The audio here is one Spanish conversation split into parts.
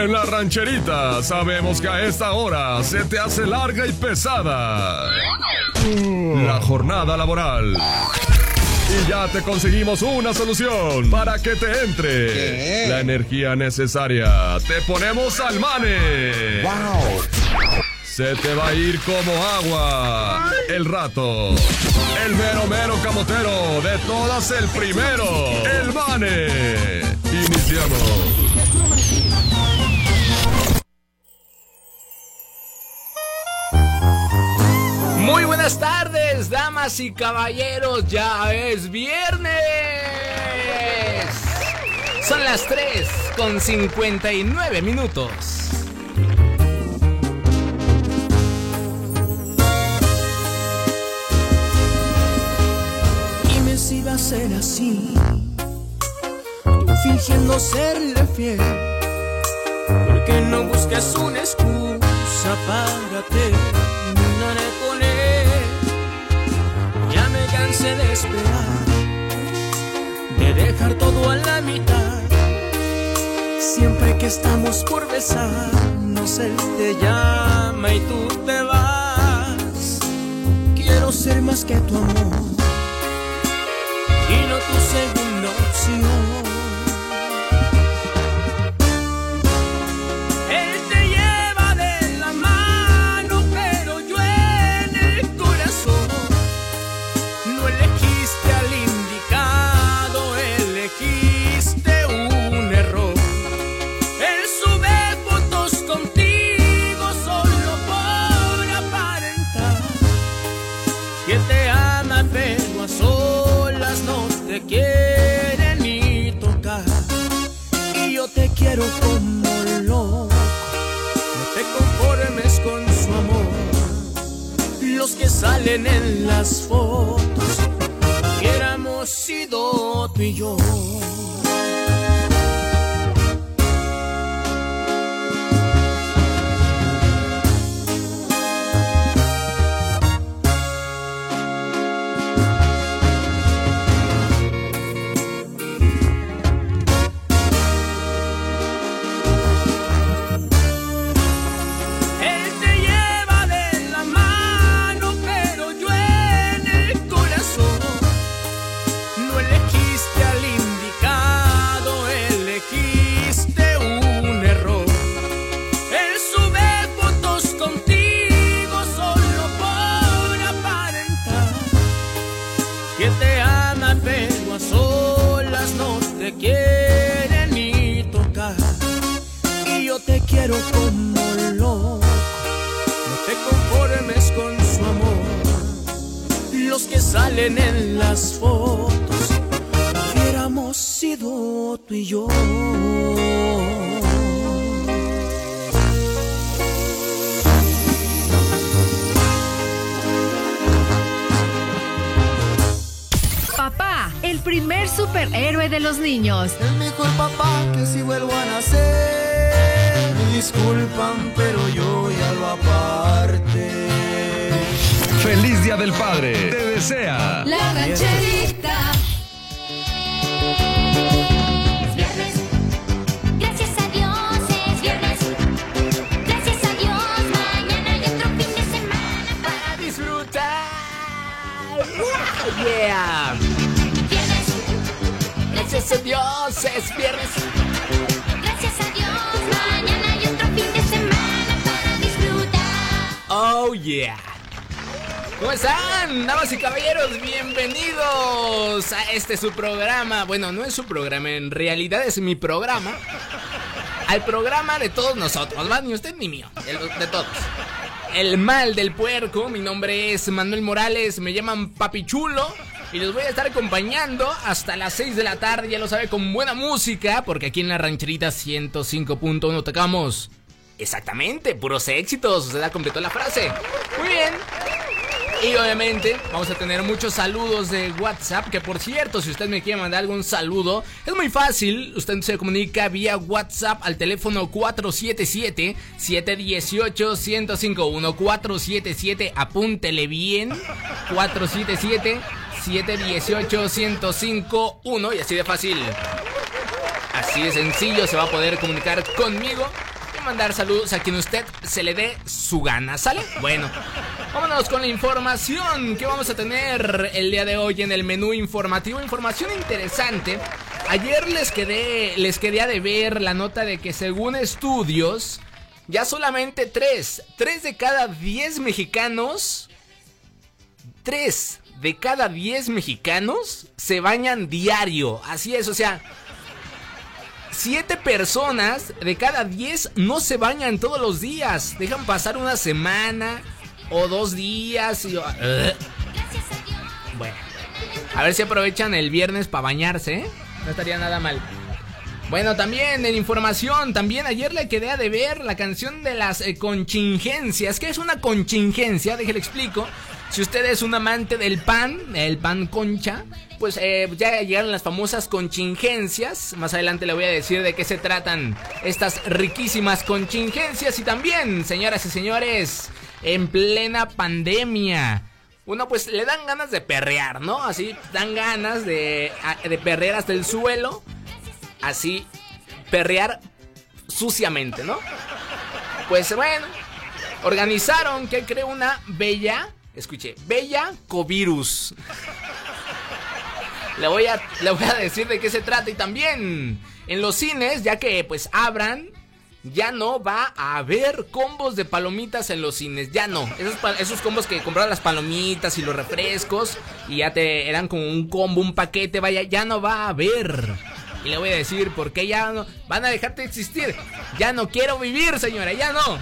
En la rancherita sabemos que a esta hora se te hace larga y pesada la jornada laboral. Y ya te conseguimos una solución para que te entre la energía necesaria. Te ponemos al mane. ¡Wow! Se te va a ir como agua el rato. El mero mero camotero de todas el primero. El mane. Iniciamos. Buenas tardes, damas y caballeros, ya es viernes. Son las 3 con 59 minutos. Dime si va a ser así, tú fingiendo serle fiel. Porque no busques una excusa para terminar cansé de de dejar todo a la mitad. Siempre que estamos por besarnos, él te llama y tú te vas. Quiero ser más que tu amor y no tu segunda opción. Las fotos, Gracias a Dios, es viernes. Gracias a Dios, mañana hay otro fin de semana para disfrutar. Oh yeah. ¿Cómo están, damas y caballeros? Bienvenidos a este su programa. Bueno, no es su programa, en realidad es mi programa. Al programa de todos nosotros, ¿va? Ni usted ni mío, el- de todos. El mal del puerco, mi nombre es Manuel Morales, me llaman Papichulo. Y los voy a estar acompañando hasta las 6 de la tarde, ya lo sabe, con buena música, porque aquí en la rancherita 105.1 tocamos exactamente puros éxitos. Usted ya completó la frase. Muy bien. Y obviamente vamos a tener muchos saludos de WhatsApp, que por cierto, si usted me quiere mandar algún saludo, es muy fácil, usted se comunica vía WhatsApp al teléfono 477-718-1051, 477, apúntele bien, 477-718-1051 y así de fácil. Así de sencillo se va a poder comunicar conmigo y mandar saludos a quien usted se le dé su gana, ¿sale? Bueno, vámonos con la información que vamos a tener el día de hoy en el menú informativo. Información interesante. Ayer les quedé, les quedé a deber la nota de que según estudios, ya solamente 3, 3 de cada 10 mexicanos, 3 de cada 10 mexicanos se bañan diario. Así es, o sea, 7 personas de cada 10 no se bañan todos los días. Dejan pasar una semana o dos días y... Bueno, a ver si aprovechan el viernes para bañarse, ¿eh? No estaría nada mal. Bueno, también en información, también ayer le quedé a deber la canción de las eh, contingencias. ¿Qué es una contingencia? Déjale explico. Si usted es un amante del pan, el pan concha, pues eh, ya llegaron las famosas contingencias. Más adelante le voy a decir de qué se tratan estas riquísimas contingencias. Y también, señoras y señores, en plena pandemia. Uno pues le dan ganas de perrear, ¿no? Así dan ganas de, de perrear hasta el suelo así perrear suciamente, ¿no? Pues bueno, organizaron que creó una bella, escuche, bella covirus. Le voy, a, le voy a decir de qué se trata y también en los cines, ya que pues abran, ya no va a haber combos de palomitas en los cines, ya no. Esos, combos que compraban las palomitas y los refrescos y ya te eran como un combo, un paquete, vaya, ya no va a haber. Y le voy a decir por qué ya no van a dejarte de existir. Ya no quiero vivir, señora, ya no.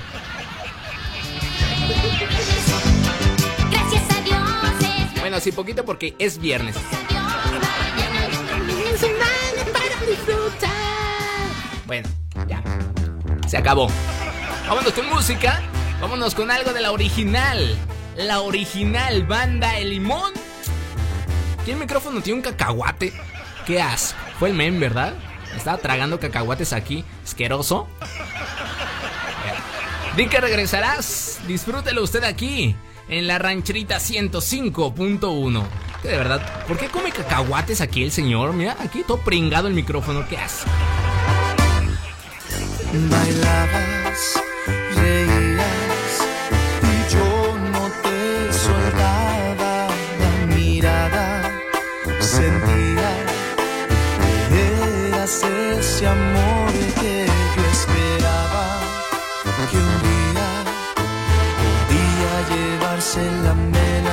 Bueno, sí, poquito porque es viernes. Bueno, ya. Se acabó. Vámonos con música. Vámonos con algo de la original. La original banda El Limón. ¿Quién micrófono tiene un cacahuate? ¿Qué asco? Fue el men, ¿verdad? Estaba tragando cacahuates aquí. Asqueroso. Di que regresarás. Disfrútelo usted aquí. En la rancherita 105.1. Que de verdad, ¿por qué come cacahuates aquí el señor? Mira, aquí todo pringado el micrófono. ¿Qué hace? Bailabas, se la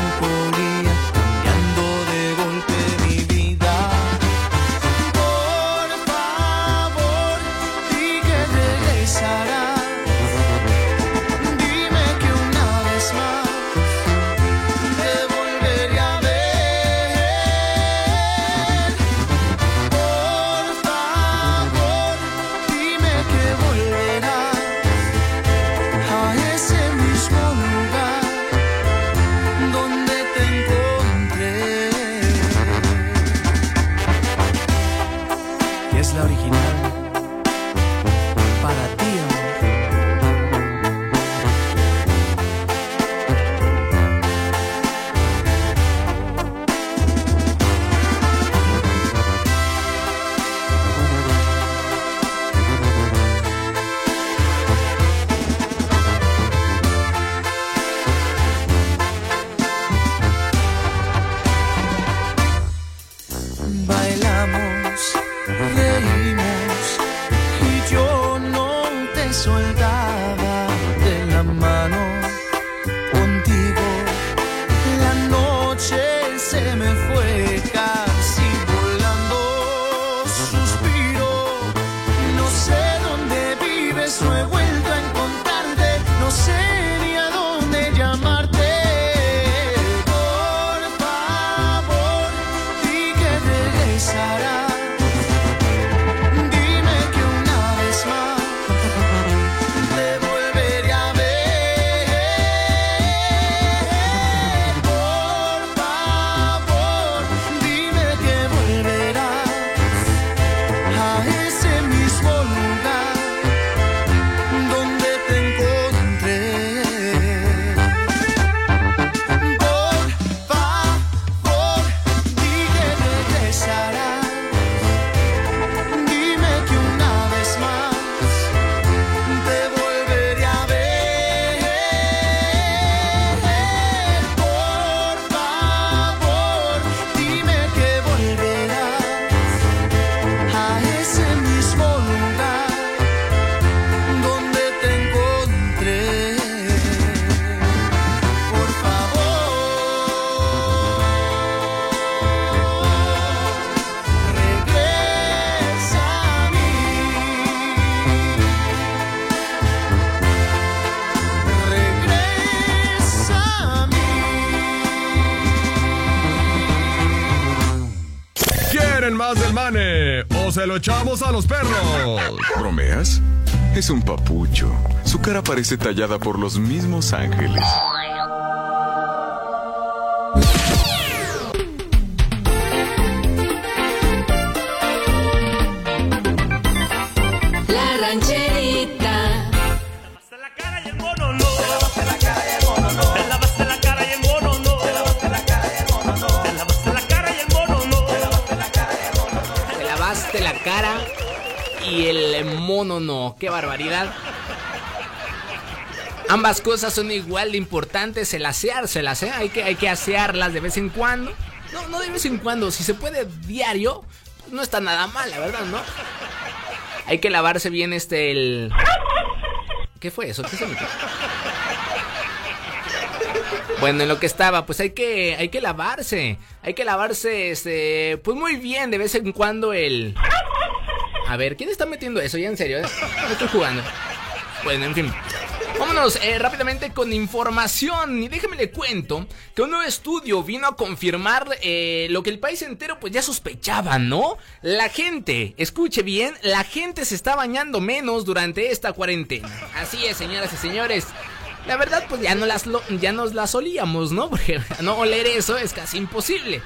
Es un papucho. Su cara parece tallada por los mismos ángeles. Ambas cosas son igual de importantes, el aseárselas, ¿eh? Hay que, hay que asearlas de vez en cuando. No, no de vez en cuando, si se puede diario, no está nada mal, la verdad, ¿no? Hay que lavarse bien este el. ¿Qué fue eso? ¿Qué se metió? Bueno, en lo que estaba, pues hay que, hay que lavarse. Hay que lavarse, este, pues muy bien, de vez en cuando el. A ver, ¿quién está metiendo eso? Ya en serio, ¿eh? No estoy jugando. Bueno, en fin. Vámonos eh, rápidamente con información y déjeme le cuento que un nuevo estudio vino a confirmar eh, lo que el país entero pues ya sospechaba, ¿no? La gente, escuche bien, la gente se está bañando menos durante esta cuarentena. Así es, señoras y señores. La verdad pues ya no las ya nos las olíamos, ¿no? Porque no oler eso es casi imposible.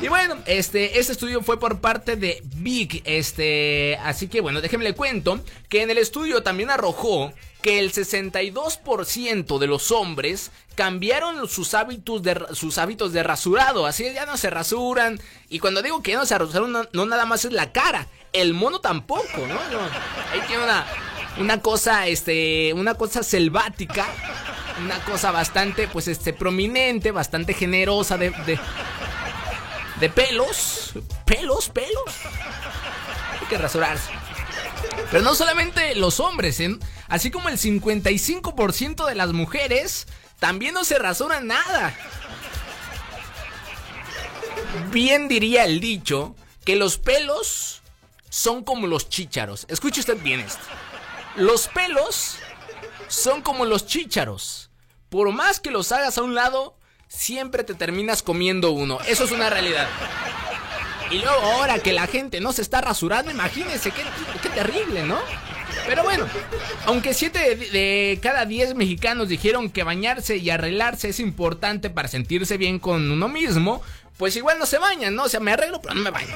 Y bueno, este, este estudio fue por parte de Big, este, así que bueno, déjenme le cuento que en el estudio también arrojó que el 62% de los hombres cambiaron sus hábitos de sus hábitos de rasurado, así ya no se rasuran y cuando digo que no se rasuran no, nada más es la cara, el mono tampoco, ¿no? No, ahí tiene una una cosa este, una cosa selvática, una cosa bastante pues este prominente, bastante generosa de de pelos, pelos, pelos. Hay que rasurarse. Pero no solamente los hombres, ¿eh? así como el 55% de las mujeres también no se rasuran nada. Bien diría el dicho que los pelos son como los chícharos. Escuche usted bien esto. Los pelos son como los chícharos. Por más que los hagas a un lado, siempre te terminas comiendo uno. Eso es una realidad. Y luego ahora que la gente no se está rasurando, imagínense qué, terrible, ¿no? Pero bueno, aunque 7 de, de cada 10 mexicanos dijeron que bañarse y arreglarse es importante para sentirse bien con uno mismo, pues igual no se bañan, ¿no? O sea, me arreglo, pero no me baño.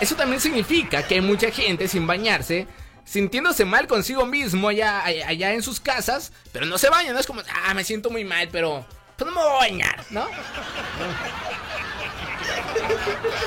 Eso también significa que hay mucha gente sin bañarse, sintiéndose mal consigo mismo allá, allá en sus casas, pero no se bañan, ¿no? Es como, ah, me siento muy mal, pero pues no me voy a bañar, ¿no?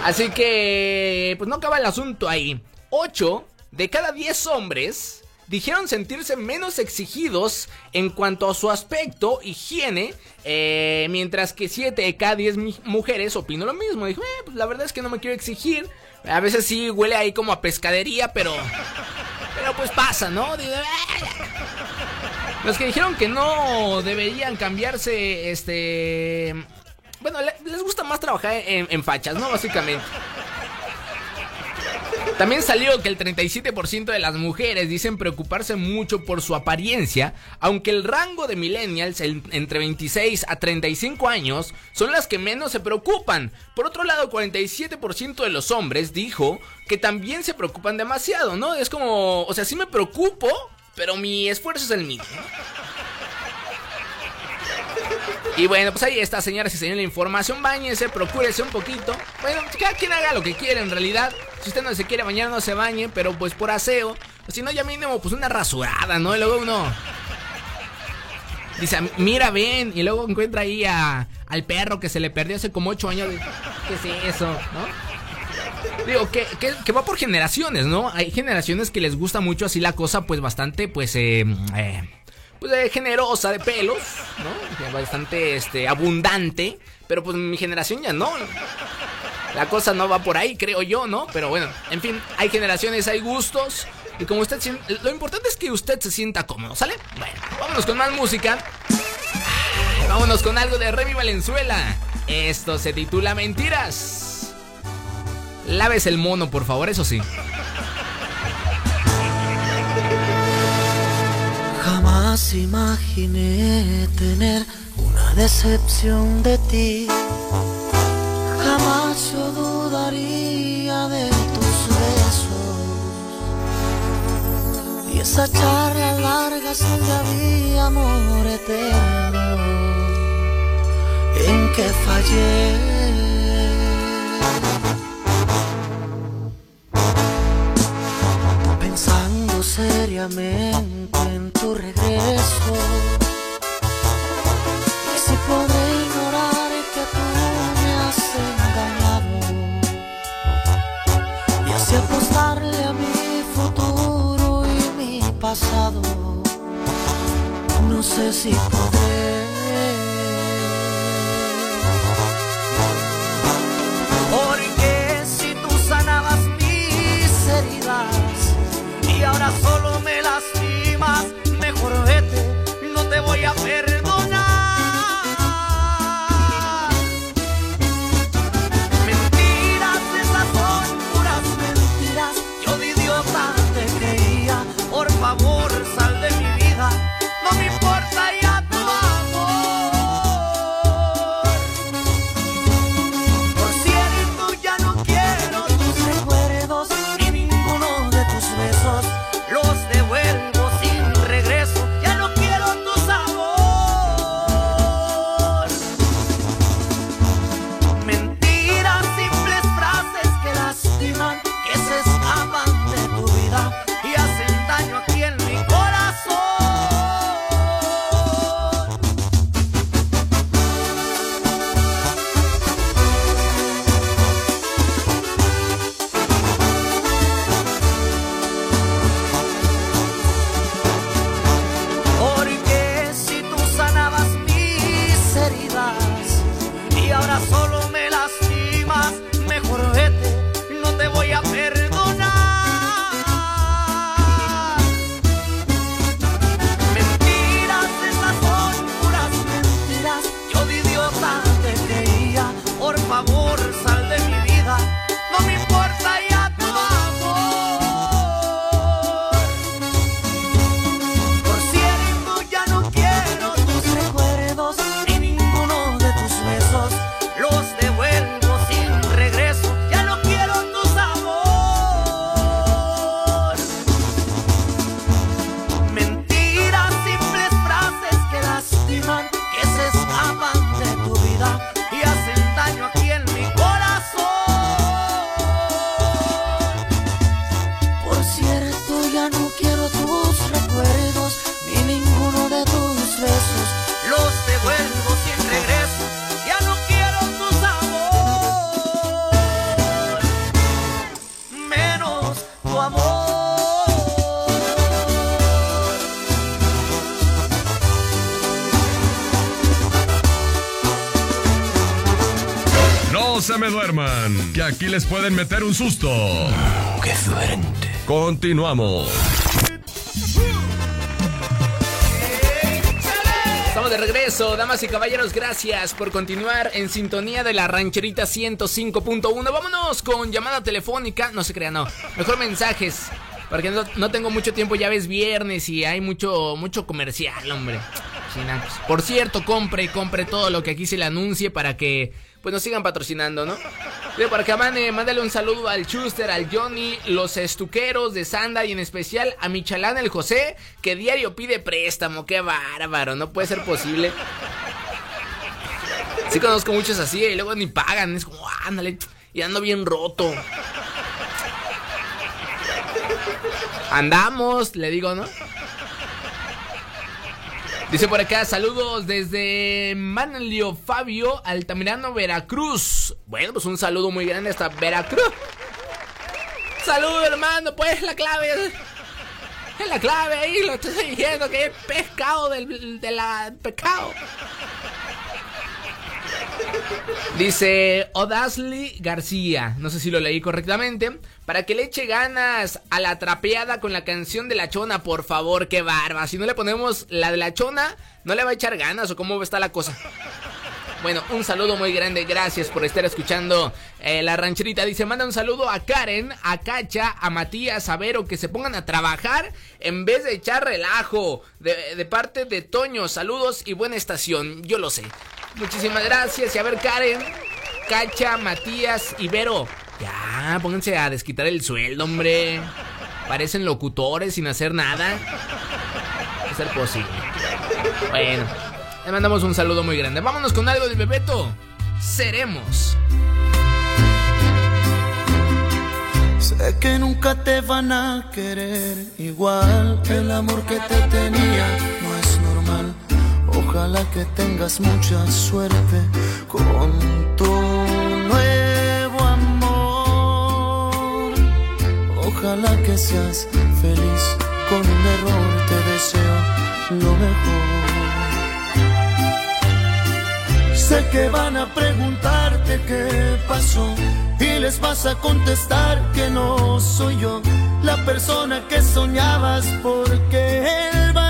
Así que, pues no acaba el asunto ahí. 8 de cada 10 hombres dijeron sentirse menos exigidos en cuanto a su aspecto, higiene, eh, mientras que 7 de cada 10 mi- mujeres opinó lo mismo. Dijo, eh, pues la verdad es que no me quiero exigir. A veces sí huele ahí como a pescadería, pero... Pero pues pasa, ¿no? Digo, "Ah, ya". Los que dijeron que no deberían cambiarse, este... Bueno, le- les gusta más trabajar en, fachas, ¿no? Básicamente. También salió que el 37% de las mujeres dicen preocuparse mucho por su apariencia, aunque el rango de millennials entre 26 a 35 años son las que menos se preocupan. Por otro lado, 47% de los hombres dijo que también se preocupan demasiado, ¿no? Es como, o sea, sí me preocupo, pero mi esfuerzo es el mismo. Y bueno, pues ahí está, señoras y señores, la información. Báñense, procúrese un poquito. Bueno, cada quien haga lo que quiera en realidad. Si usted no se quiere bañar, no se bañe, pero pues por aseo. Si no, ya mínimo, pues una rasurada, ¿no? Y luego uno. Dice, mira, ven. Y luego encuentra ahí a, al perro que se le perdió hace como 8 años. ¿Qué es eso, no? Digo, que, que, va por generaciones, ¿no? Hay generaciones que les gusta mucho así la cosa, pues bastante, pues, eh, eh, pues eh, generosa de pelos, ¿no? Bastante, este, abundante. Pero pues mi generación ya no. La cosa no va por ahí, creo yo, ¿no? Pero bueno, en fin, hay generaciones, hay gustos. Y como usted, lo importante es que usted se sienta cómodo, ¿sale? Bueno, vámonos con más música. Vámonos con algo de Remy Valenzuela. Esto se titula Mentiras. Laves el mono, por favor, eso sí. Jamás imaginé tener una decepción de ti. Jamás yo dudaría de tus besos y esa charla larga donde había amor eterno en que fallé. Seriamente en tu regreso y si podré ignorar que tú me has engañado y así apostarle a mi futuro y mi pasado. No sé si podré. Solo me solo aquí les pueden meter un susto. ¡Qué suerte! Continuamos. Estamos de regreso, damas y caballeros, gracias por continuar en sintonía de la rancherita 105.1. Vámonos con llamada telefónica, no se crean, no, mejor mensajes, porque no, no tengo mucho tiempo, ya ves viernes y hay mucho, mucho comercial, hombre. Sí, nada, pues, Por cierto, compre, compre todo lo que aquí se le anuncie para que pues nos sigan patrocinando, ¿no? Pero para que mande, mándale un saludo al Chuster, al Johnny, los estuqueros de Sanda y en especial a Michalán el José, que diario pide préstamo. Qué bárbaro, no puede ser posible. Sí conozco muchos así y luego ni pagan. Es como, ándale, y ando bien roto. Andamos, le digo, ¿no? Dice por acá, saludos desde Manlio Fabio, Altamirano, Veracruz. Bueno, pues un saludo muy grande hasta Veracruz. Saludos, hermano, pues la clave es... Es la clave ahí, lo estoy diciendo que es pescado del, de la pescado. Dice Odasly García, no sé si lo leí correctamente, para que le eche ganas a la trapeada con la canción de la chona, por favor, qué barba. Si no le ponemos la de la chona, no le va a echar ganas o cómo está la cosa. Bueno, un saludo muy grande, gracias por estar escuchando eh, la rancherita. Dice, manda un saludo a Karen, a Cacha, a Matías, a Vero, que se pongan a trabajar en vez de echar relajo. De, parte de Toño, saludos y buena estación, yo lo sé. Muchísimas gracias. Y a ver, Karen, Cacha, Matías y Vero, Ya, pónganse a desquitar el sueldo, hombre. Parecen locutores sin hacer nada. No ser posible. Bueno, le mandamos un saludo muy grande. Vámonos con algo del Bebeto. Seremos. Sé que nunca te van a querer igual el amor que te tenía no es normal. Ojalá que tengas mucha suerte con tu nuevo amor. Ojalá que seas feliz con un error, te deseo lo mejor. Sé que van a preguntarte qué pasó y les vas a contestar que no soy yo la persona que soñabas porque él va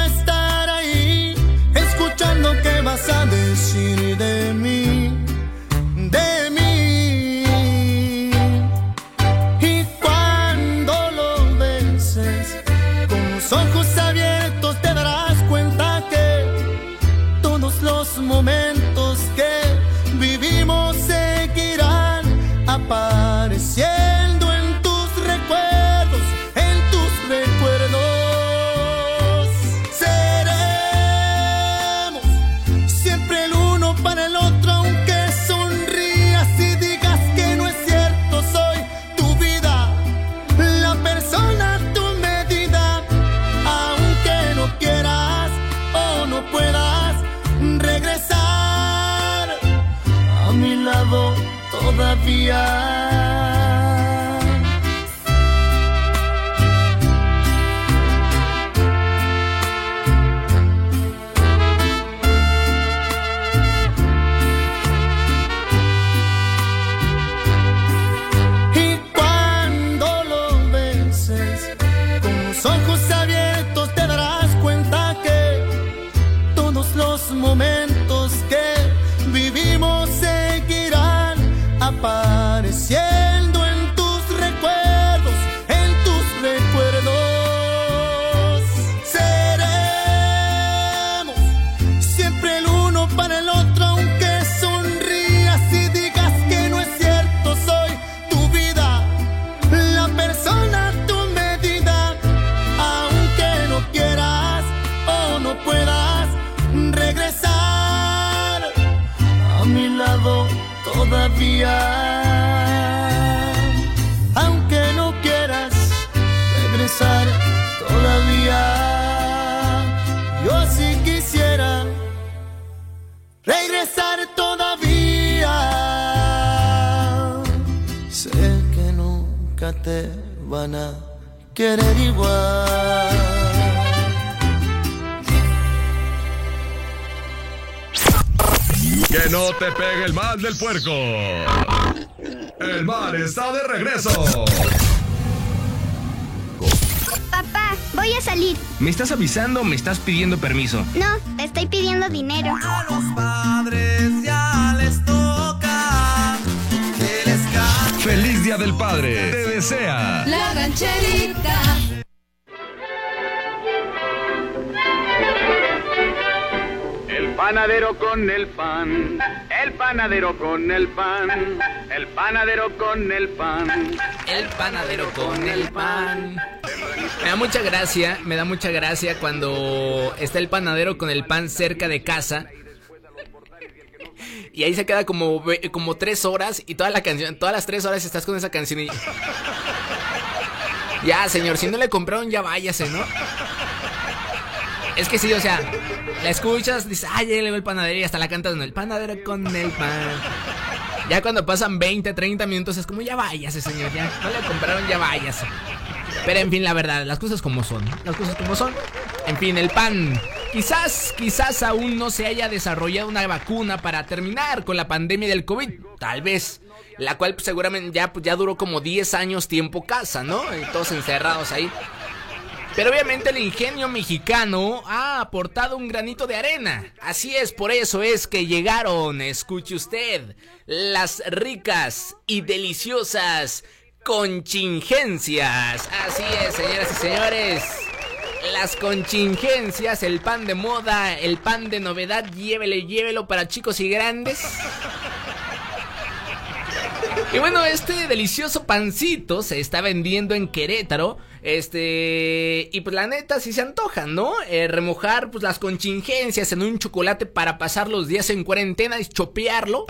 van a querer igual. Que no te pegue el mal del puerco. El mal está de regreso. Papá, voy a salir. ¿Me estás avisando o me estás pidiendo permiso? No, te estoy pidiendo dinero. padres ya Día del Padre. Te desea. La rancherita. El panadero con el pan, el panadero con el pan, el panadero con el pan. El panadero con el pan. Me da mucha gracia, me da mucha gracia cuando está el panadero con el pan cerca de casa. Y ahí se queda como, como tres horas y toda la canción, todas las tres horas estás con esa canción y... Ya, señor, si no le compraron ya váyase, ¿no? Es que sí, o sea, la escuchas, dices, ay, ya le el panadero y hasta la cantas. El panadero con el pan. Ya cuando pasan 20, 30 minutos es como, ya váyase, señor, ya. No le compraron, ya váyase. Pero en fin, la verdad, las cosas como son. Las cosas como son. En fin, el pan. Quizás, quizás aún no se haya desarrollado una vacuna para terminar con la pandemia del COVID. Tal vez. La cual pues, seguramente ya, pues, ya duró como 10 años tiempo casa, ¿no? Todos encerrados ahí. Pero obviamente el ingenio mexicano ha aportado un granito de arena. Así es, por eso es que llegaron, escuche usted, las ricas y deliciosas conchingencias. Así es, señoras y señores. Las contingencias, el pan de moda, el pan de novedad, llévele, llévelo para chicos y grandes. Y bueno, este delicioso pancito se está vendiendo en Querétaro. Este, y pues la neta sí se antoja, ¿no? Eh, remojar pues las contingencias en un chocolate para pasar los días en cuarentena y chopearlo.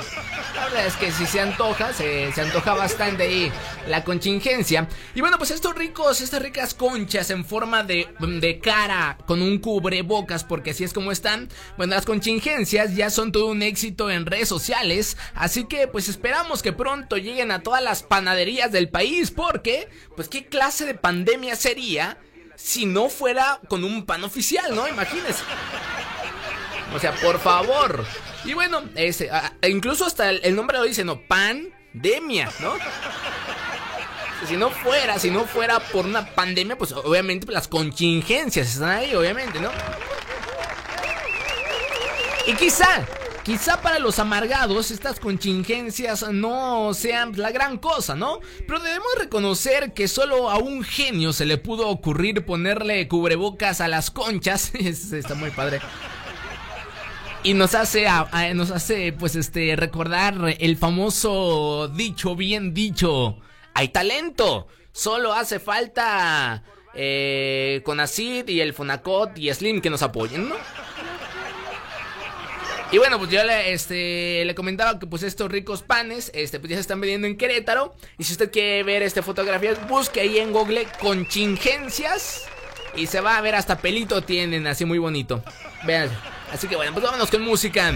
La verdad es que sí se antoja, se, se antoja bastante ahí la contingencia. Y bueno, pues estos ricos, estas ricas conchas en forma de, de cara con un cubrebocas, porque así es como están. Bueno, las contingencias ya son todo un éxito en redes sociales. Así que pues esperamos que pronto lleguen a todas las panaderías del país, porque pues qué clase de pandemia sería si no fuera con un pan oficial, ¿no? Imagínense. O sea, por favor. Y bueno, ah, incluso hasta el, el nombre lo dice, ¿no? Pandemia, ¿no? Si no fuera, si no fuera por una pandemia, pues obviamente las contingencias están ahí, obviamente, ¿no? Y quizá, Quizá para los amargados estas contingencias no sean la gran cosa, ¿no? Pero debemos reconocer que solo a un genio se le pudo ocurrir ponerle cubrebocas a las conchas. Está muy padre. Y nos hace, nos hace, pues, este, recordar el famoso dicho, bien dicho. Hay talento. Solo hace falta eh, Conacid y el Fonacot y Slim que nos apoyen, ¿no? Y bueno, pues yo le, este, le comentaba que pues estos ricos panes, este, pues ya se están vendiendo en Querétaro. Y si usted quiere ver este fotografías, busque ahí en Google contingencias. Y se va a ver hasta pelito tienen, así muy bonito. Vean. Así que bueno, pues vámonos con música.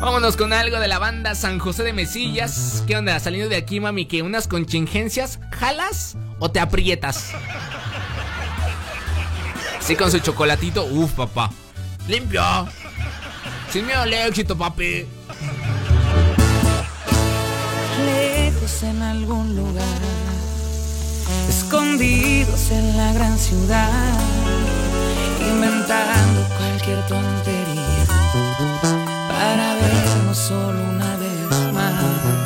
Vámonos con algo de la banda San José de Mesillas. ¿Qué onda? Saliendo de aquí, mami, que unas contingencias, ¿jalas o te aprietas? Sí, con su chocolatito. Uf, papá. Limpio. Sin miedo al éxito, papi. Lejos en algún lugar, escondidos en la gran ciudad, inventando cualquier tontería para vernos solo una vez más.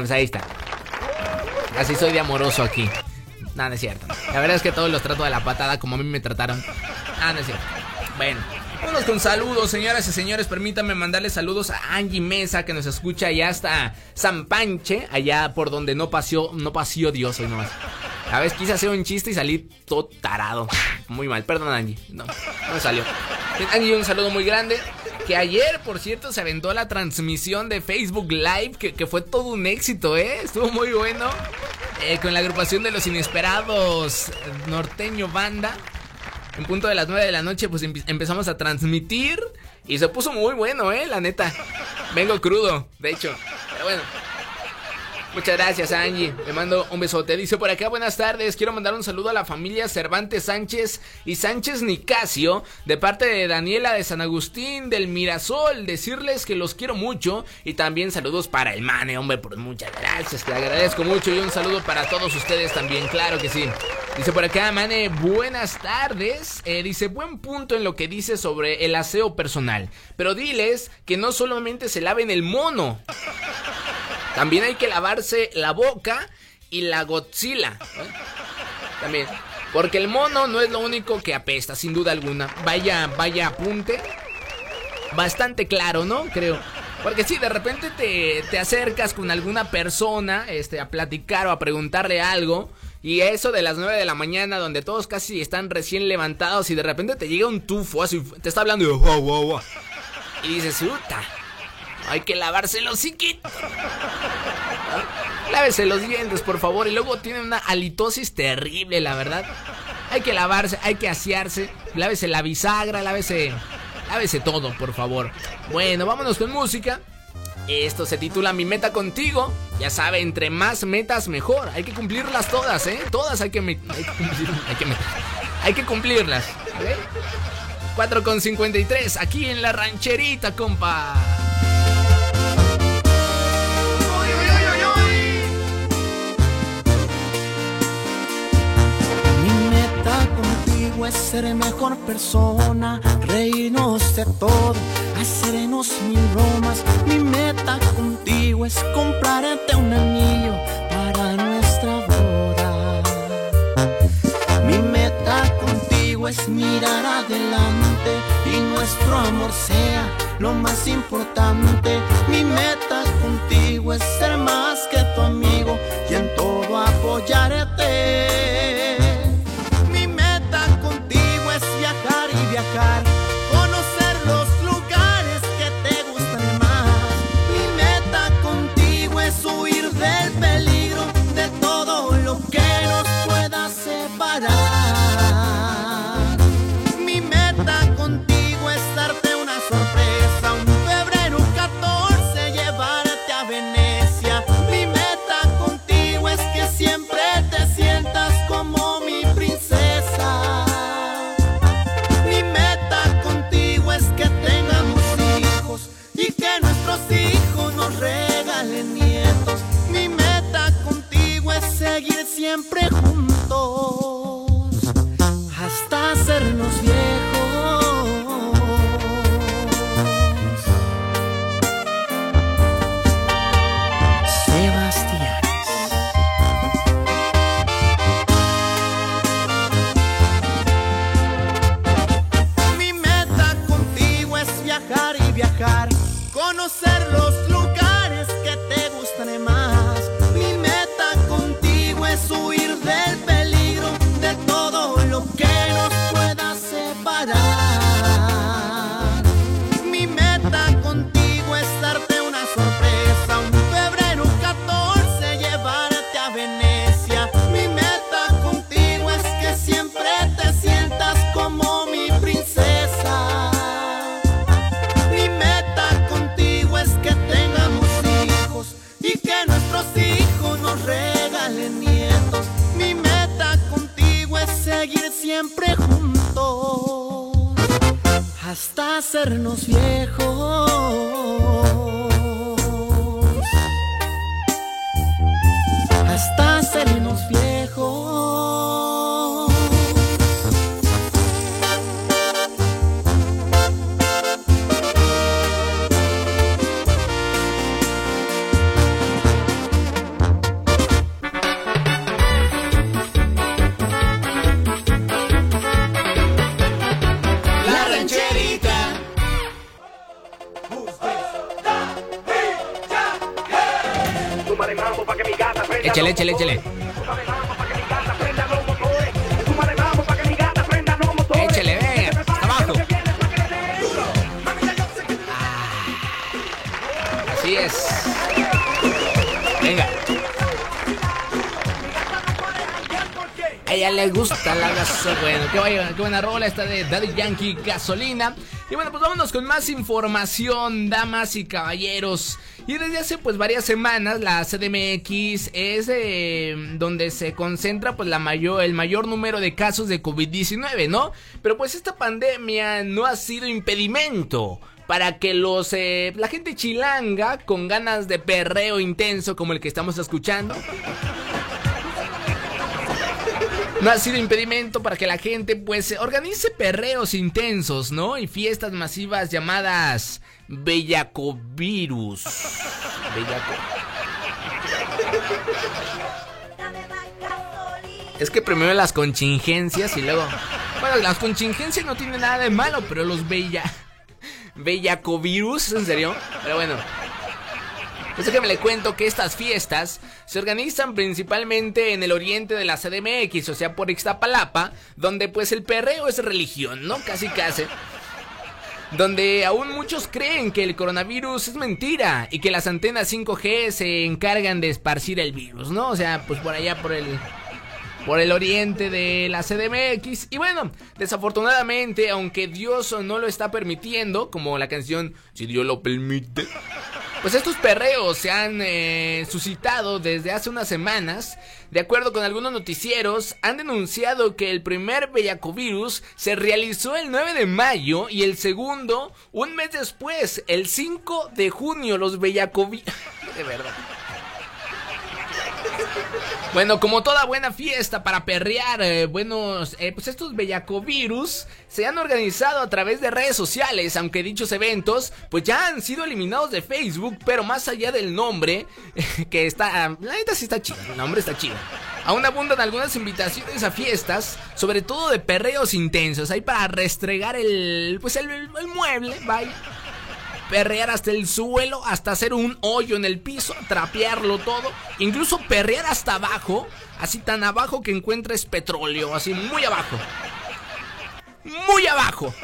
pues ahí está. Así soy de amoroso aquí. No, no es cierto. La verdad es que todos los trato de la patada como a mí me trataron. Ah, no es cierto. Bueno. Vámonos con saludos, señoras y señores. Permítanme mandarle saludos a Angie Mesa, que nos escucha allá hasta San Panche, allá por donde no paseó, no paseó Dios hoy nomás. A veces quise hacer un chiste y salí todo tarado. Muy mal, perdón Angie. No, no me salió. Angie, un saludo muy grande. Que ayer, por cierto, se aventó la transmisión de Facebook Live, que, fue todo un éxito, ¿eh? Estuvo muy bueno. Eh, con la agrupación de los inesperados norteño banda. En punto de las 9 de la noche, pues empe- empezamos a transmitir. Y se puso muy bueno, ¿eh? La neta. Vengo crudo, de hecho. Pero bueno. Muchas gracias, Angie. Le mando un besote. Dice por acá, buenas tardes. Quiero mandar un saludo a la familia Cervantes Sánchez y Sánchez Nicasio, de parte de Daniela de San Agustín del Mirasol. Decirles que los quiero mucho. Y también saludos para el Mane, hombre. Pues muchas gracias. Te agradezco mucho. Y un saludo para todos ustedes también, claro que sí. Dice por acá, Mane, buenas tardes. Eh, dice, buen punto en lo que dice sobre el aseo personal. Pero diles que no solamente se laven el mono. También hay que lavarse la boca y la godzilla. También. Porque el mono no es lo único que apesta, sin duda alguna. Vaya, vaya apunte. Bastante claro, ¿no? Creo. Porque si de repente te, te acercas con alguna persona este, a platicar o a preguntarle algo. Y eso de las 9 de la mañana, donde todos casi están recién levantados y de repente te llega un tufo, así, te está hablando wow, wow, wow. Y dices, puta, hay que lavarse los. Lávese los dientes, por favor. Y luego tiene una halitosis terrible, la verdad. Hay que lavarse, hay que asearse. Lávese la bisagra, lávese. Lávese todo, por favor. Bueno, vámonos con música. Esto se titula Mi meta contigo. Ya sabe, entre más metas mejor. Hay que cumplirlas todas, ¿eh? Todas hay que, hay que, cumplir- hay que, hay que cumplirlas. ¿ok? 4 con 53, aquí en la rancherita, compa. Es ser mejor persona, reírnos de todo, hacernos mil bromas. Mi meta contigo es comprarte un anillo para nuestra boda. Mi meta contigo es mirar adelante y nuestro amor sea lo más importante. Mi meta contigo es ser más que tu amigo y en todo apoyarte. Bueno, qué, buena, qué buena rola esta de Daddy Yankee Gasolina. Y bueno, pues vámonos con más información, damas y caballeros. Y desde hace pues varias semanas la CDMX es eh, donde se concentra pues la mayor, el mayor número de casos de COVID-19, ¿no? Pero pues esta pandemia no ha sido impedimento para que los eh, la gente chilanga con ganas de perreo intenso como el que estamos escuchando no ha sido impedimento para que la gente pues organice perreos intensos, ¿no? Y fiestas masivas llamadas Bellacovirus. Bellaco. Es que primero las contingencias y luego... Bueno, las contingencias no tienen nada de malo, pero los bella... Bellacovirus, ¿en serio? Pero bueno, pues déjame le cuento que estas fiestas se organizan principalmente en el oriente de la CDMX, o sea, por Ixtapalapa, donde pues el perreo es religión, ¿no? Casi casi. Donde aún muchos creen que el coronavirus es mentira y que las antenas 5G se encargan de esparcir el virus, ¿no? O sea, pues por allá por el por el oriente de la CDMX. Y bueno, desafortunadamente, aunque Dios no lo está permitiendo, como la canción Si Dios lo permite, pues estos perreos se han eh, suscitado desde hace unas semanas. De acuerdo con algunos noticieros, han denunciado que el primer bellacovirus se realizó el 9 de mayo y el segundo un mes después, el 5 de junio, los bellacovirus... de verdad. Bueno, como toda buena fiesta para perrear, eh, buenos, eh, pues estos bellacovirus se han organizado a través de redes sociales, aunque dichos eventos pues ya han sido eliminados de Facebook, pero más allá del nombre, que está, la neta sí está chido, el nombre está chido. Aún abundan algunas invitaciones a fiestas, sobre todo de perreos intensos, ahí para restregar el, pues el, mueble, vaya perrear hasta el suelo, hasta hacer un hoyo en el piso, trapearlo todo, incluso perrear hasta abajo, así tan abajo que encuentres petróleo, así muy abajo. Muy abajo.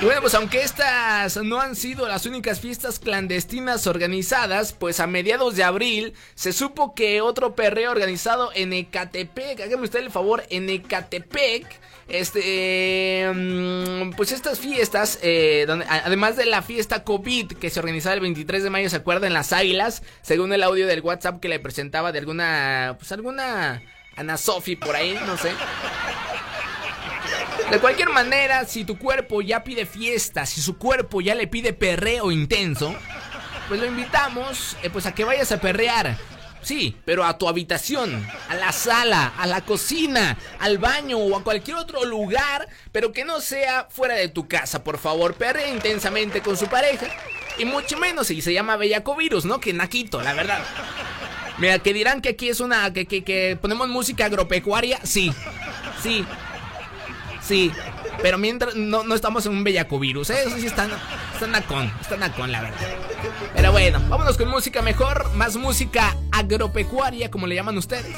Y bueno, pues aunque estas no han sido las únicas fiestas clandestinas organizadas, pues a mediados de abril se supo que otro perreo organizado en Ecatepec, hágame usted el favor, en Ecatepec, este, mm, pues estas fiestas, eh, donde, además de la fiesta COVID que se organizaba el 23 de mayo, ¿se acuerdan? Las Águilas, según el audio del WhatsApp que le presentaba de alguna, pues alguna Ana Sofi por ahí, no sé. De cualquier manera, si tu cuerpo ya pide fiesta, si su cuerpo ya le pide perreo intenso, pues lo invitamos eh, pues a que vayas a perrear. Sí, pero a tu habitación, a la sala, a la cocina, al baño o a cualquier otro lugar, pero que no sea fuera de tu casa, por favor. Perrea intensamente con su pareja. Y mucho menos si se llama Bellacovirus, ¿no? Que Naquito, la verdad. Mira, que dirán que aquí es una. que, que, que ponemos música agropecuaria. Sí, sí, sí. Pero mientras no, no estamos en un bellacovirus, ¿eh? Eso sí están, están nacón, están nacón, la verdad. Pero bueno, vámonos con música mejor, más música agropecuaria, como le llaman ustedes.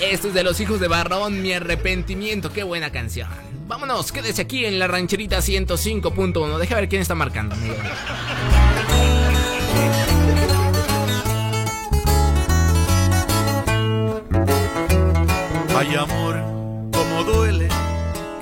Esto es de los hijos de Barrón, mi arrepentimiento, qué buena canción. Vámonos, quédese aquí en la rancherita 105.1. Deja ver quién está marcando. Miguel. Ay amor,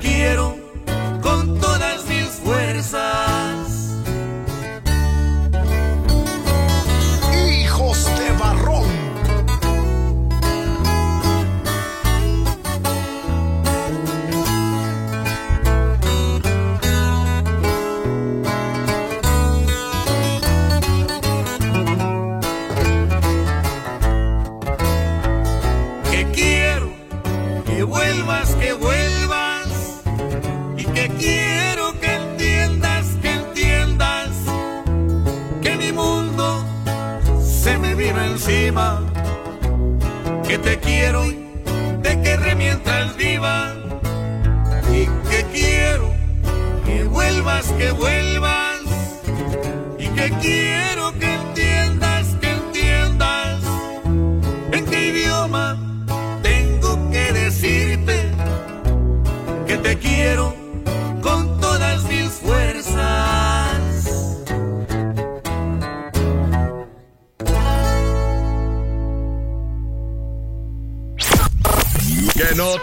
quiero que te quiero y te querré mientras viva y que quiero que vuelvas, que vuelvas. Y que quiero que entiendas, que entiendas. En qué idioma tengo que decirte que te quiero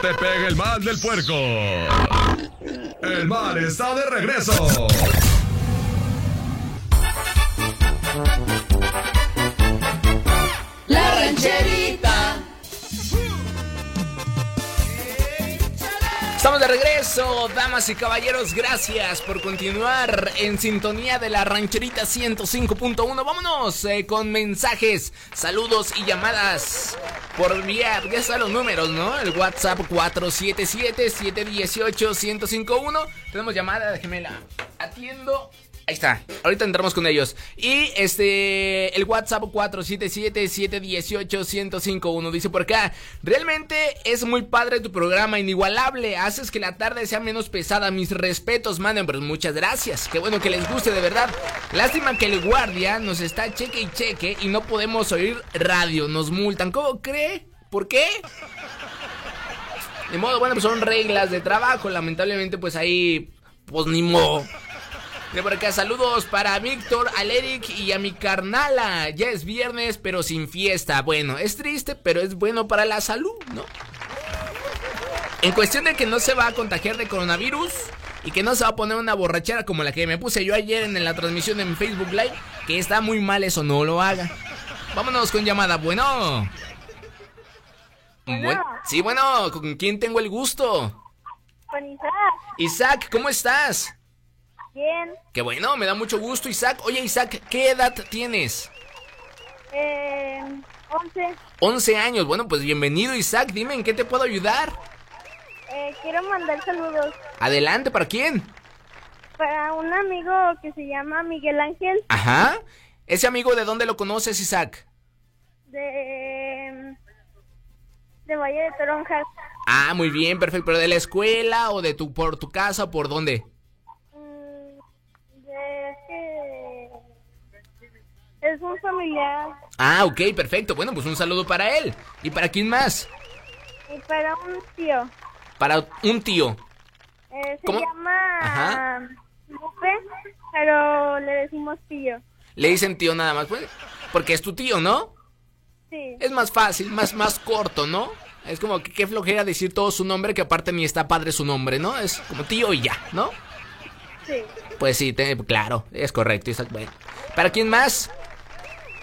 te pegue el mal del puerco. El mal está de regreso. La rancherita. Estamos de regreso, damas y caballeros, gracias por continuar en sintonía de la rancherita 105.1. Vámonos eh, con mensajes, saludos y llamadas por vía, ya están los números, ¿no? El WhatsApp 477-718-1051. Tenemos llamada, déjeme la atiendo. Ahí está, ahorita entramos con ellos. Y este, el WhatsApp 477-718-1051 dice por acá, realmente es muy padre tu programa, inigualable, haces que la tarde sea menos pesada, mis respetos, manden, pero muchas gracias, qué bueno que les guste de verdad. Lástima que el guardia nos está cheque y cheque y no podemos oír radio, nos multan, ¿cómo cree? ¿Por qué? De modo, bueno, pues son reglas de trabajo, lamentablemente pues ahí, pues ni modo. De por acá, saludos para Víctor, al Eric y a mi carnala. Ya es viernes, pero sin fiesta. Bueno, es triste, pero es bueno para la salud, ¿no? En cuestión de que no se va a contagiar de coronavirus y que no se va a poner una borrachera como la que me puse yo ayer en la transmisión en Facebook Live, que está muy mal eso, no lo haga. Vámonos con llamada, bueno. Buen- sí, bueno, ¿con quién tengo el gusto? Con Isaac. Isaac, ¿cómo estás? Bien. Qué bueno, me da mucho gusto, Isaac. Oye, Isaac, ¿qué edad tienes? Eh, 11. 11 años. Bueno, pues bienvenido, Isaac. Dime, ¿en qué te puedo ayudar? Eh, quiero mandar saludos Adelante, ¿para quién? para un amigo que se llama Miguel Ángel Ajá. ¿Ese amigo de dónde lo conoces, Isaac? de, de Valle de Toronjas. Ah, muy bien, perfecto. ¿Pero de la escuela o de tu por tu casa o por dónde? Es un familiar Ah, ok, perfecto. Bueno, pues un saludo para él. ¿Y para quién más? y para un tío. Para un tío. Eh, se ¿Cómo? llama Ajá. Lupe, pero le decimos tío. Le dicen tío nada más, pues, porque es tu tío, ¿no? Sí. Es más fácil, más, más corto, ¿no? Es como que qué flojera decir todo su nombre, que aparte ni está padre su nombre, ¿no? Es como tío y ya, ¿no? Sí. Pues sí, te- claro, es correcto. Bueno. ¿Para quién más?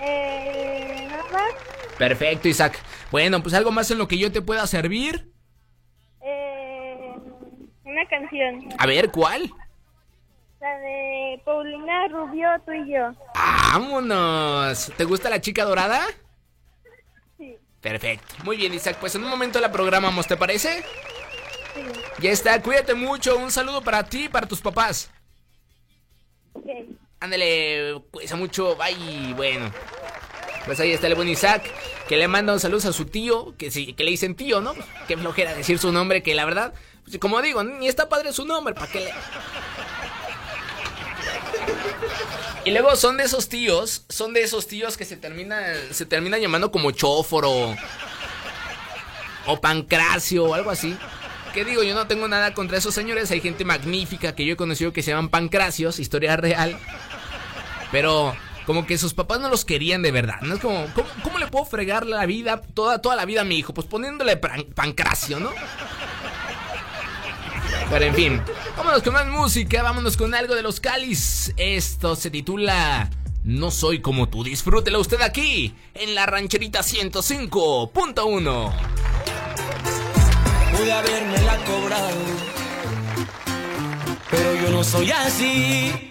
Eh, nada más. Perfecto, Isaac. Bueno, pues algo más en lo que yo te pueda servir. Eh, una canción. A ver, ¿cuál? La de Paulina Rubio, tú y yo. ¡Vámonos! ¿Te gusta la chica dorada? Sí. Perfecto. Muy bien, Isaac. Pues en un momento la programamos, ¿te parece? Sí. Ya está, cuídate mucho. Un saludo para ti y para tus papás. Ok. Ándale, cuesta mucho. Bye. Bueno. Pues ahí está el buen Isaac, que le manda un saludo a su tío, que, sí, que le dicen tío, ¿no? Qué flojera decir su nombre, que la verdad, pues, como digo, ni está padre su nombre, ¿para qué le...? Y luego son de esos tíos, son de esos tíos que se terminan, se terminan llamando como Chóforo o Pancracio o algo así. Que digo, yo no tengo nada contra esos señores, hay gente magnífica que yo he conocido que se llaman Pancracios, historia real. Pero como que sus papás no los querían de verdad. No es como, ¿cómo, le puedo fregar la vida, toda, toda la vida a mi hijo? Pues poniéndole pan- pancracio, ¿no? Pero en fin, vámonos con más música, vámonos con algo de los Cáliz. Esto se titula No soy como tú. Disfrútelo usted aquí, en la rancherita 105.1. Pude habérmela cobrado, pero yo no soy así,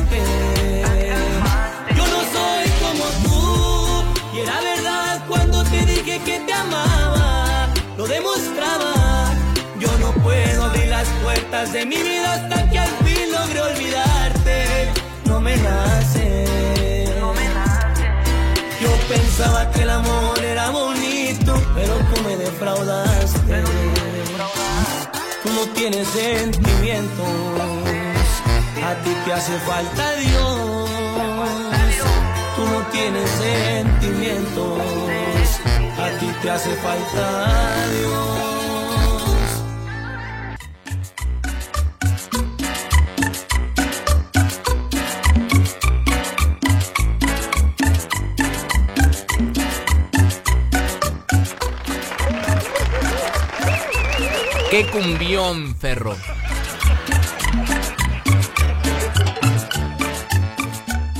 De mi vida hasta que al fin logre olvidarte. No me nace. Yo pensaba que el amor era bonito, pero tú me defraudaste. Tú no tienes sentimientos, a ti te hace falta Dios. Tú no tienes sentimientos, a ti te hace falta Dios. ¡Qué cumbión, ferro!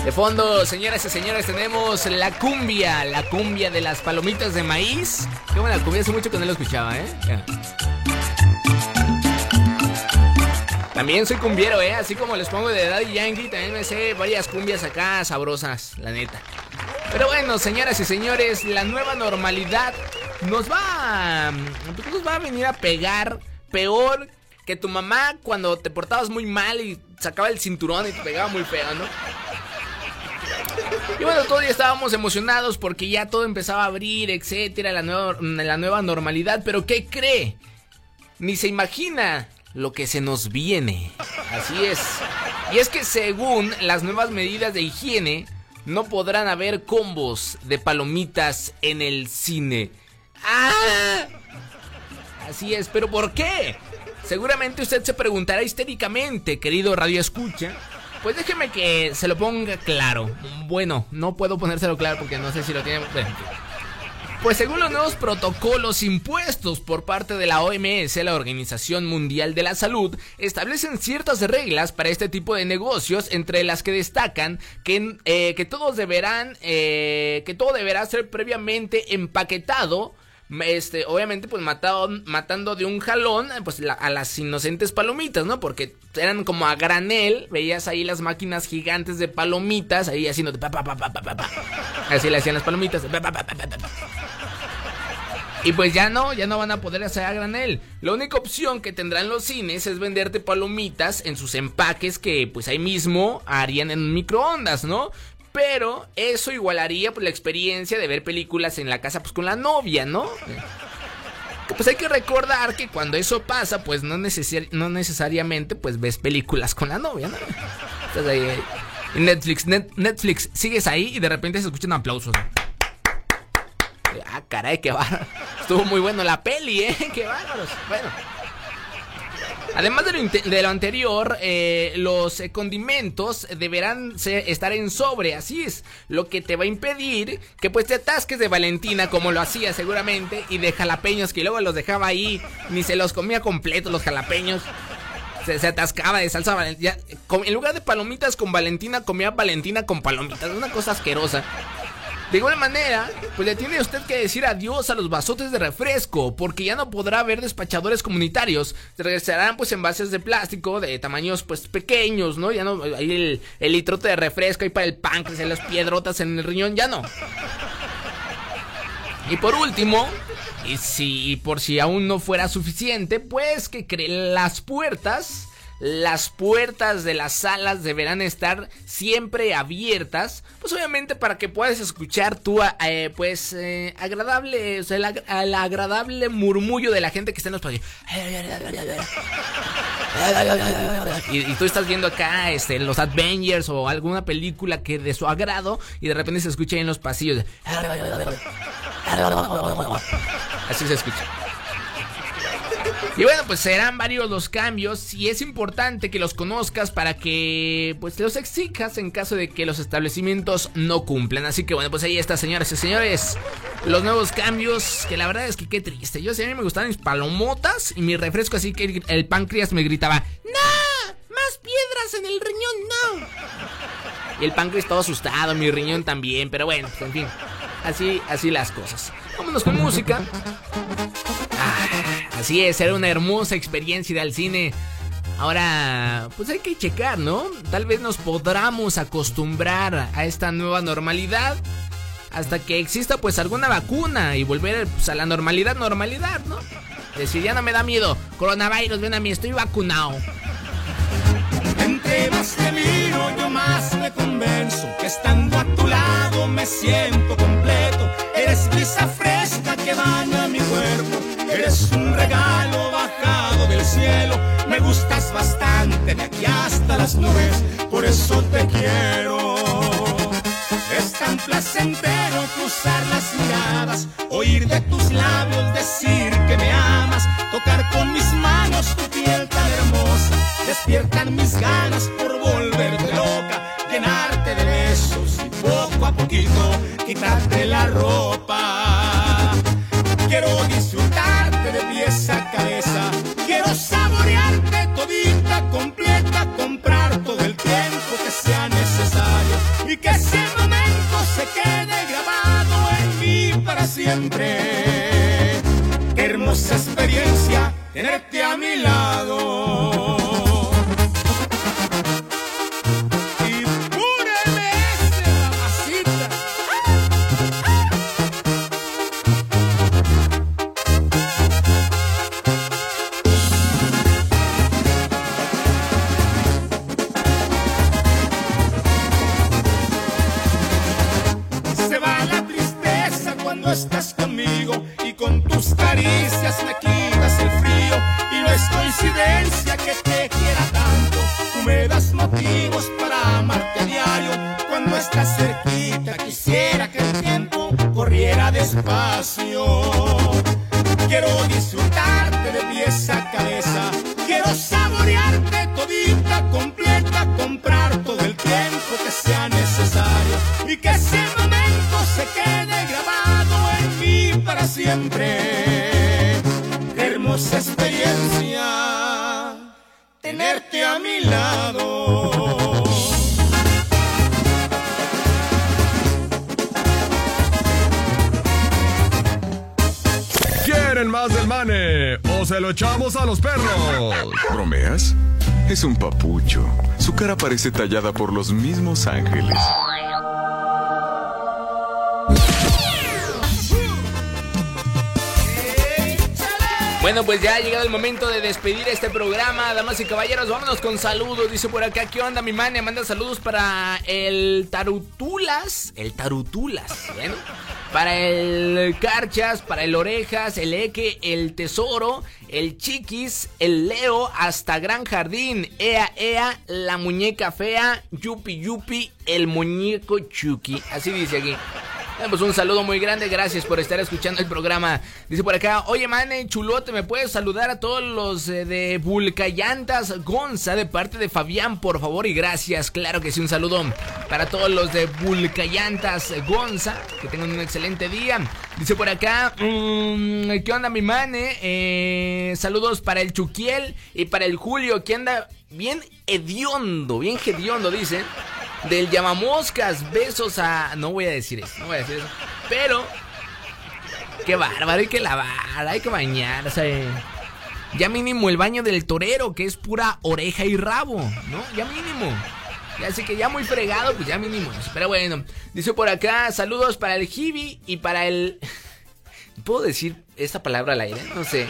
De fondo, señoras y señores, tenemos la cumbia, la cumbia de las palomitas de maíz. Qué buena cumbia, hace mucho que no la escuchaba, ¿eh? También soy cumbiero, ¿eh? Así como les pongo de Daddy Yankee, también me sé varias cumbias acá sabrosas, la neta. Pero bueno, señoras y señores, la nueva normalidad nos va, a- nos va a venir a pegar peor que tu mamá cuando te portabas muy mal y sacaba el cinturón y te pegaba muy feo, ¿no? Y bueno, todos estábamos emocionados porque ya todo empezaba a abrir, etcétera, la nueva, la nueva normalidad. Pero ¿qué cree? Ni se imagina lo que se nos viene. Así es. Y es que según las nuevas medidas de higiene, no podrán haber combos de palomitas en el cine. ¡Ah! Así es, pero ¿por qué? Seguramente usted se preguntará histéricamente, querido Radio Escucha. Pues déjeme que se lo ponga claro. Bueno, no puedo ponérselo claro porque no sé si lo tiene. Pues según los nuevos protocolos impuestos por parte de la OMS, la Organización Mundial de la Salud, establecen ciertas reglas para este tipo de negocios, entre las que destacan que, eh, que todos deberán, eh, que todo deberá ser previamente empaquetado. Este, obviamente, pues matado, matando de un jalón pues, a las inocentes palomitas, ¿no? Porque eran como a granel, veías ahí las máquinas gigantes de palomitas, ahí haciendo pa, pa, pa, pa, pa, pa. Así le hacían las palomitas. pa, pa, pa, pa, pa. Y pues ya no, ya no van a poder hacer a granel. La única opción que tendrán los cines es venderte palomitas en sus empaques que pues ahí mismo harían en microondas, ¿no? Pero eso igualaría pues la experiencia de ver películas en la casa pues con la novia, ¿no? Pues hay que recordar que cuando eso pasa, pues no, necesari- no necesariamente pues ves películas con la novia, ¿no? Estás ahí, ahí. En Netflix, Net- Netflix, sigues ahí y de repente se escuchan aplausos. Ah, caray, qué bárbaro. Estuvo muy bueno la peli, ¿eh? Qué bárbaros. Bueno. Además de lo, de lo anterior, eh, los condimentos deberán estar en sobre, así es, lo que te va a impedir que pues te atasques de Valentina como lo hacía seguramente y de jalapeños que luego los dejaba ahí, ni se los comía completos los jalapeños. Se, se atascaba de salsa Valentina. En lugar de palomitas con Valentina, comía Valentina con palomitas. Una cosa asquerosa. De igual manera, pues le tiene usted que decir adiós a los vasotes de refresco, porque ya no podrá haber despachadores comunitarios. Se regresarán pues envases de plástico de tamaños pues pequeños, ¿no? Ya no, ahí el, el litrote de refresco ahí para el páncreas, las piedrotas en el riñón, ya no. Y por último, y si por si aún no fuera suficiente, pues que cre- las puertas, las puertas de las salas deberán estar siempre abiertas, pues obviamente para que puedas escuchar tu eh, pues eh, agradable, el, ag- el agradable murmullo de la gente que está en los pasillos. Y, y tú estás viendo acá este, los Avengers o alguna película que de su agrado y de repente se escucha ahí en los pasillos. Así se escucha. Y bueno, pues serán varios los cambios y es importante que los conozcas para que pues los exijas en caso de que los establecimientos no cumplan. Así que bueno, pues ahí está, señoras y señores, los nuevos cambios que la verdad es que qué triste. Yo sí a mí me gustaban mis palomotas y mi refresco así que el, el páncreas me gritaba, "No, más piedras en el riñón, no." Y el páncreas todo asustado, mi riñón también, pero bueno, pues en fin. Así, así las cosas. Vámonos con música. Así es, era una hermosa experiencia ir al cine. Ahora, pues hay que checar, ¿no? Tal vez nos podamos acostumbrar a esta nueva normalidad hasta que exista pues alguna vacuna y volver pues, a la normalidad, normalidad, ¿no? Decir, ya no me da miedo, coronavirus, ven a mí, estoy vacunado. Entre más te miro, yo más me convenzo que estando a tu lado me siento completo. Eres brisa fresca que baña mi cuerpo. Eres un regalo bajado del cielo. Me gustas bastante de aquí hasta las nubes. Por eso te quiero. Es tan placentero cruzar las miradas, oír de tus labios decir que me amas, tocar con mis manos tu piel tan hermosa, despiertan mis ganas por volverte loca, llenarte de besos y poco a poquito quitarte la ropa. Quiero disfrutarte y que ese momento se quede grabado en mí para siempre. Hermosa experiencia tenerte a mi lado. Parece tallada por los mismos ángeles. Bueno, pues ya ha llegado el momento de despedir este programa, damas y caballeros. Vámonos con saludos. Dice por acá, ¿qué onda, mi mane? Manda saludos para el Tarutulas. El Tarutulas, bueno. Para el Carchas, para el Orejas, el Eque, el Tesoro, el Chiquis, el Leo, hasta Gran Jardín. Ea, ea, la muñeca fea, Yupi, Yupi, el muñeco Chucky. Así dice aquí. Pues un saludo muy grande, gracias por estar escuchando el programa. Dice por acá, oye mane, chulote, ¿me puedes saludar a todos los eh, de Vulcayantas Gonza de parte de Fabián, por favor? Y gracias, claro que sí, un saludo para todos los de Vulcayantas Gonza, que tengan un excelente día. Dice por acá, mm, ¿qué onda mi mane? Eh, saludos para el Chuquiel y para el Julio, que anda bien hediondo, bien hediondo, dice del llamamoscas. Besos a. No voy a decir eso, no voy a decir eso. Pero. Qué bárbaro, hay que lavar, hay que bañar. O sea, ya mínimo el baño del torero, que es pura oreja y rabo, ¿no? Ya mínimo. Así que ya muy fregado, pues ya mínimo. Pero bueno, dice por acá, saludos para el Jibi y para el... ¿Puedo decir esta palabra al aire? No sé.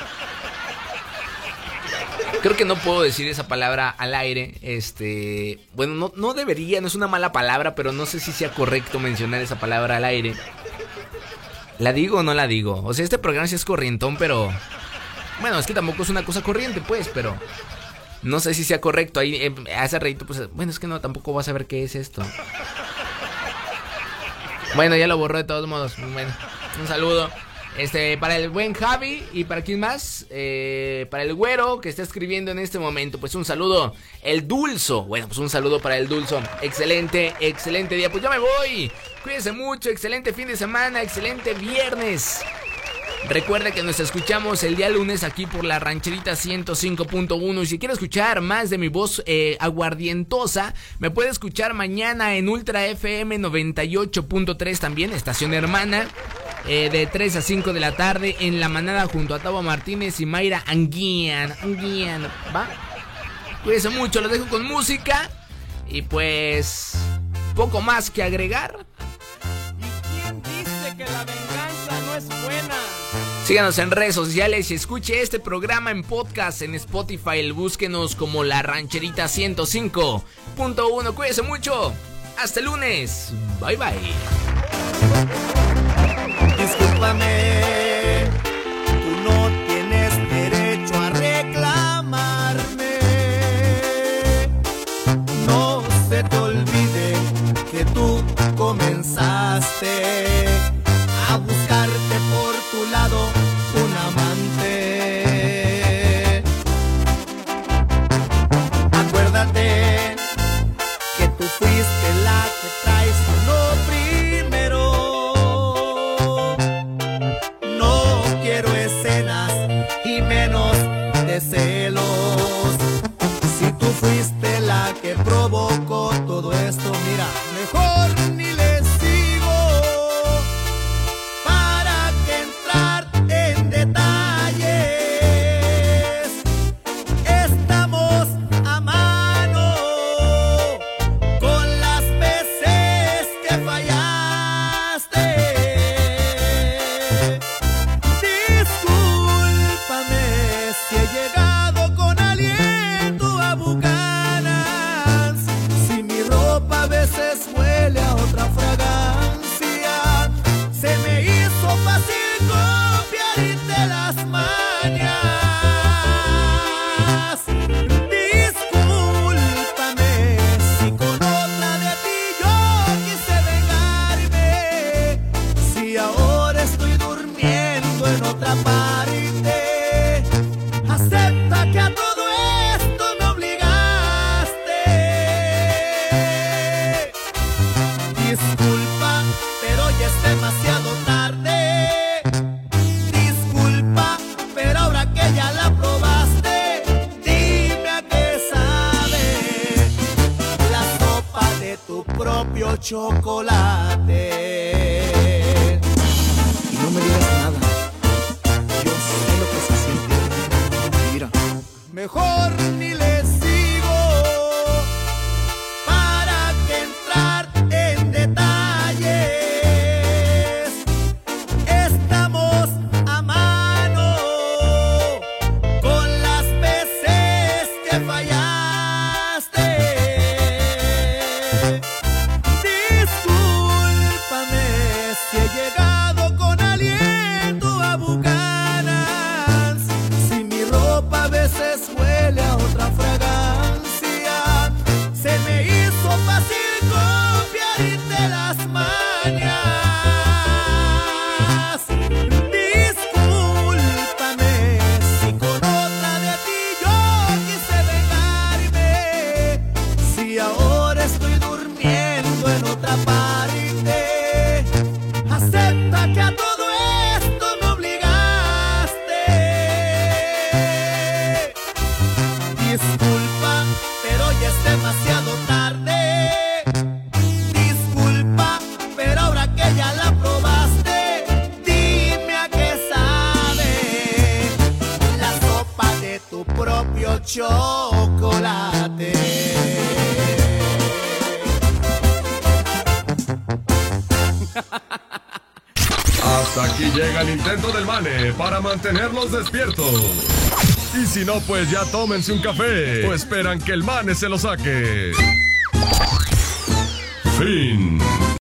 Creo que no puedo decir esa palabra al aire. Este. Bueno, no, no debería, no es una mala palabra, pero no sé si sea correcto mencionar esa palabra al aire. ¿La digo o no la digo? O sea, este programa sí es corrientón, pero. Bueno, es que tampoco es una cosa corriente, pues, pero. No sé si sea correcto. Ahí eh, hace reíto, pues. Bueno, es que no, tampoco vas a ver qué es esto. Bueno, ya lo borró de todos modos. Bueno, un saludo. Este, para el buen Javi y para quién más, eh, para el güero que está escribiendo en este momento, pues un saludo. El Dulzo, bueno, pues un saludo para el Dulzo. Excelente, excelente día. Pues ya me voy. Cuídense mucho, excelente fin de semana, excelente viernes. Recuerda que nos escuchamos el día lunes aquí por la rancherita 105.1 y si quiere escuchar más de mi voz eh, aguardientosa, me puede escuchar mañana en Ultra FM 98.3 también, estación hermana, eh, de 3 a 5 de la tarde en la manada junto a Tabo Martínez y Mayra Anguian. Anguian, ¿va? Cuídense mucho, los dejo con música y pues poco más que agregar. ¿Quién dice que la venganza no es buena? Síganos en redes sociales y escuche este programa en podcast en Spotify. Búsquenos como La Rancherita 105.1. Cuídense mucho. Hasta el lunes. Bye bye. Discúlpame, chocolate. si no, pues ya tómense un café o esperan que el mane se lo saque.